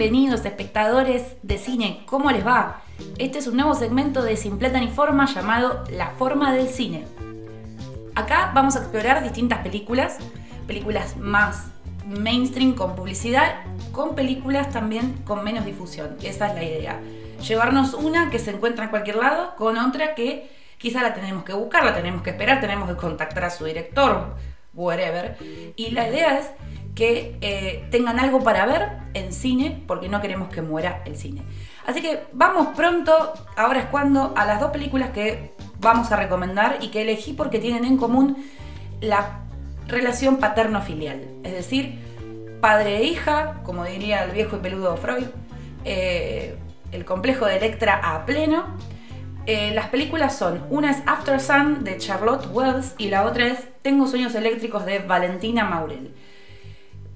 Bienvenidos espectadores de cine, ¿cómo les va? Este es un nuevo segmento de Sin Plata ni Forma llamado La Forma del Cine. Acá vamos a explorar distintas películas, películas más mainstream con publicidad, con películas también con menos difusión. Esa es la idea. Llevarnos una que se encuentra en cualquier lado con otra que quizá la tenemos que buscar, la tenemos que esperar, tenemos que contactar a su director, whatever. Y la idea es que eh, tengan algo para ver en cine, porque no queremos que muera el cine. Así que vamos pronto, ahora es cuando, a las dos películas que vamos a recomendar y que elegí porque tienen en común la relación paterno-filial, es decir, padre e hija, como diría el viejo y peludo Freud, eh, el complejo de Electra a pleno. Eh, las películas son, una es After Sun de Charlotte Wells y la otra es Tengo sueños eléctricos de Valentina Maurel.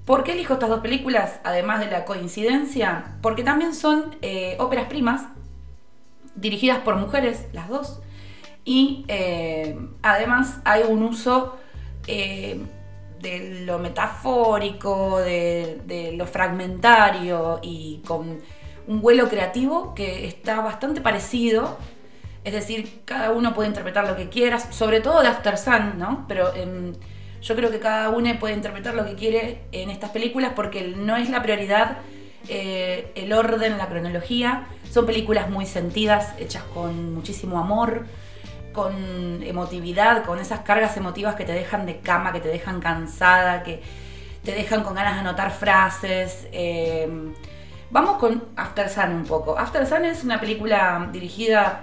¿Por qué elijo estas dos películas, además de la coincidencia? Porque también son eh, óperas primas, dirigidas por mujeres, las dos, y eh, además hay un uso eh, de lo metafórico, de, lo fragmentario y con un vuelo creativo que está bastante parecido. Es decir, cada uno puede interpretar lo que quiera, sobre todo de After Sun, ¿no? Pero yo creo que cada uno puede interpretar lo que quiere en estas películas porque no es la prioridad eh, el orden, la cronología. Son películas muy sentidas, hechas con muchísimo amor, con emotividad, con esas cargas emotivas que te dejan de cama, que te dejan cansada, que te dejan con ganas de anotar frases. Eh, vamos con After Sun un poco. After Sun es una película dirigida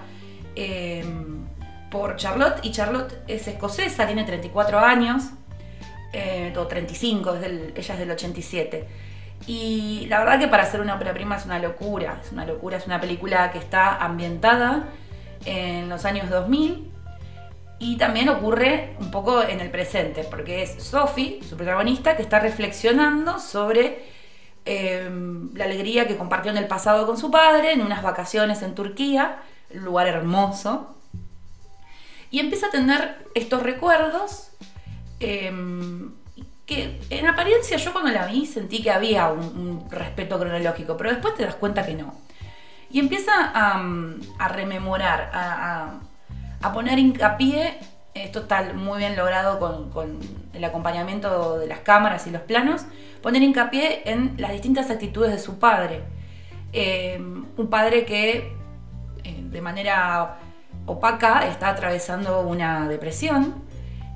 eh, por Charlotte y Charlotte es escocesa, tiene 34 años eh, o 35, es ella es del 87. Y la verdad que para hacer una ópera prima es una locura, es una locura, es una película que está ambientada en los años 2000 y también ocurre un poco en el presente, porque es Sophie, su protagonista, que está reflexionando sobre em, la alegría que compartió en el pasado con su padre, en unas vacaciones en Turquía, un lugar hermoso, y empieza a tener estos recuerdos Em, que en apariencia yo cuando la vi sentí que había un, respeto cronológico, pero después te das cuenta que no. Y empieza a, rememorar, a, poner hincapié, esto está muy bien logrado con, el acompañamiento de las cámaras y los planos, poner hincapié en las distintas actitudes de su padre. Em, un padre que eh, de manera opaca está atravesando una depresión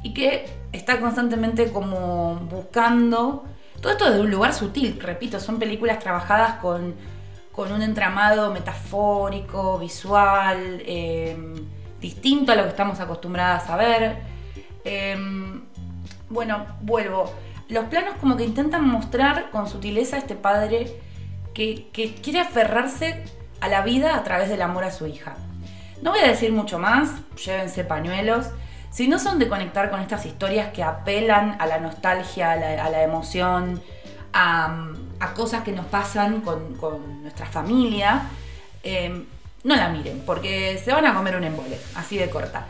y que está constantemente como buscando, todo esto desde un lugar sutil, repito, son películas trabajadas con, un entramado metafórico, visual, em, distinto a lo que estamos acostumbradas a ver. Em, bueno, vuelvo. Los planos como que intentan mostrar con sutileza a este padre que, que quiere aferrarse a la vida a través del amor a su hija. No voy a decir mucho más, llévense pañuelos si no son de conectar con estas historias que apelan a la nostalgia, a la, emoción, a, cosas que nos pasan con, nuestra familia, em, no la miren, porque se van a comer un embole, así de corta.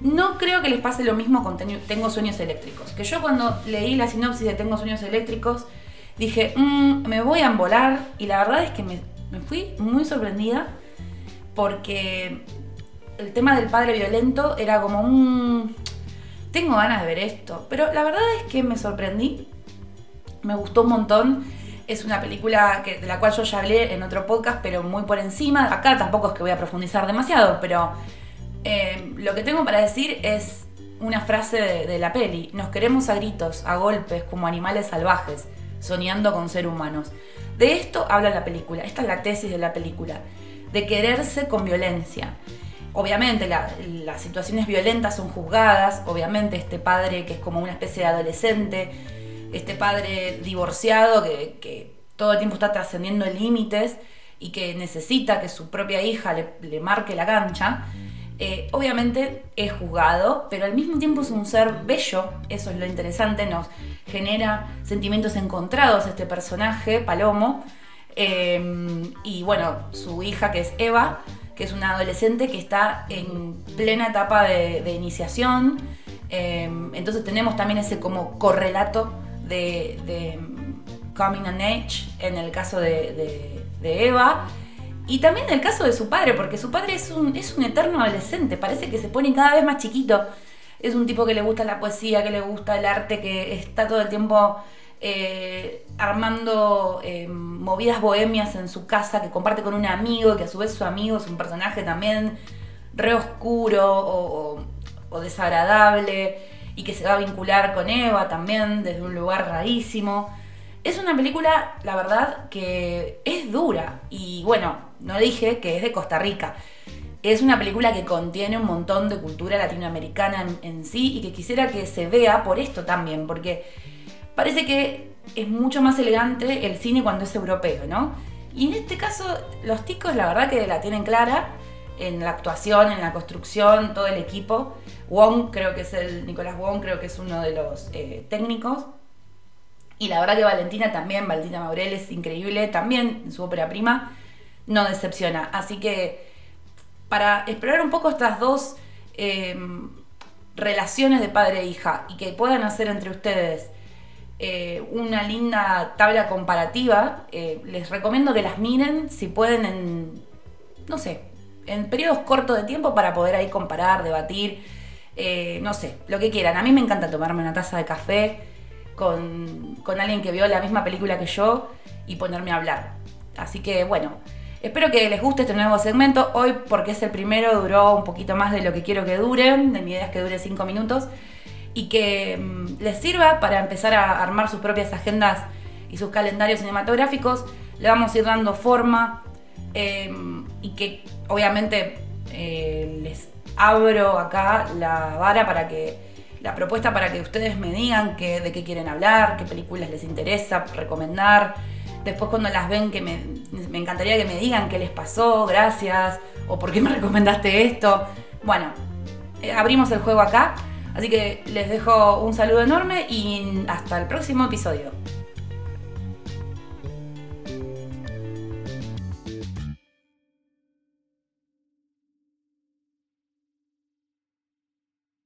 No creo que les pase lo mismo con Tengo sueños eléctricos, que yo cuando leí la sinopsis de Tengo sueños eléctricos, dije, mm, me voy a embolar, y la verdad es que me fui muy sorprendida porque el tema del padre violento era como un... Tengo ganas de ver esto, pero la verdad es que me sorprendí, me gustó un montón. Es una película de la cual yo ya hablé en otro podcast, pero muy por encima. Acá tampoco es que voy a profundizar demasiado, pero eh, lo que tengo para decir es una frase de, de, la peli. Nos queremos a gritos, a golpes, como animales salvajes, soñando con ser humanos. De esto habla la película, esta es la tesis de la película, de quererse con violencia. Obviamente las situaciones violentas son juzgadas, obviamente este padre que es como una especie de adolescente, este padre divorciado que, todo el tiempo está trascendiendo límites y que necesita que su propia hija le, marque la cancha, eh, obviamente es juzgado, pero al mismo tiempo es un ser bello, eso es lo interesante, nos genera sentimientos encontrados este personaje, Palomo, eh, y bueno, su hija que es Eva, que es una adolescente que está en plena etapa de, iniciación. Em, entonces tenemos también ese como correlato de, coming on age en el caso de, de Eva. Y también el caso de su padre, porque su padre es un, es un eterno adolescente, parece que se pone cada vez más chiquito. Es un tipo que le gusta la poesía, que le gusta el arte, que está todo el tiempo eh, armando eh, movidas bohemias en su casa, que comparte con un amigo, que a su vez su amigo es un personaje también re oscuro o desagradable y que se va a vincular con Eva también desde un lugar rarísimo. Es una película, la verdad, que es dura y bueno, no dije que es de Costa Rica. Es una película que contiene un montón de cultura latinoamericana en, sí y que quisiera que se vea por esto también, porque parece que es mucho más elegante el cine cuando es europeo, ¿no? Y en este caso, los ticos la verdad que la tienen clara en la actuación, en la construcción, todo el equipo. Wong, creo que es el, Nicolás Wong, creo que es uno de los eh, técnicos. Y la verdad que Valentina también, Valentina Maurel es increíble, también en su ópera prima no decepciona. Así que para explorar un poco estas dos em, relaciones de padre e hija y que puedan hacer entre ustedes eh, una linda tabla comparativa, eh, les recomiendo que las miren si pueden en, no sé, en periodos cortos de tiempo para poder ahí comparar, debatir, eh, no sé, lo que quieran. A mí me encanta tomarme una taza de café con, con alguien que vio la misma película que yo y ponerme a hablar. Así que bueno, Espero que les guste este nuevo segmento. Hoy, porque es el primero, duró un poquito más de lo que quiero que dure. De mi idea es que dure 5 minutos. Y que mm, les sirva para empezar a armar sus propias agendas y sus calendarios cinematográficos. Le vamos a ir dando forma. Em, y que obviamente eh, les abro acá la vara para que. La propuesta para que ustedes me digan de qué quieren hablar, qué películas les interesa recomendar Después cuando las ven, que me, encantaría que me digan qué les pasó, gracias, o por qué me recomendaste esto. Bueno, eh, abrimos el juego acá, así que les dejo un saludo enorme y hasta el próximo episodio.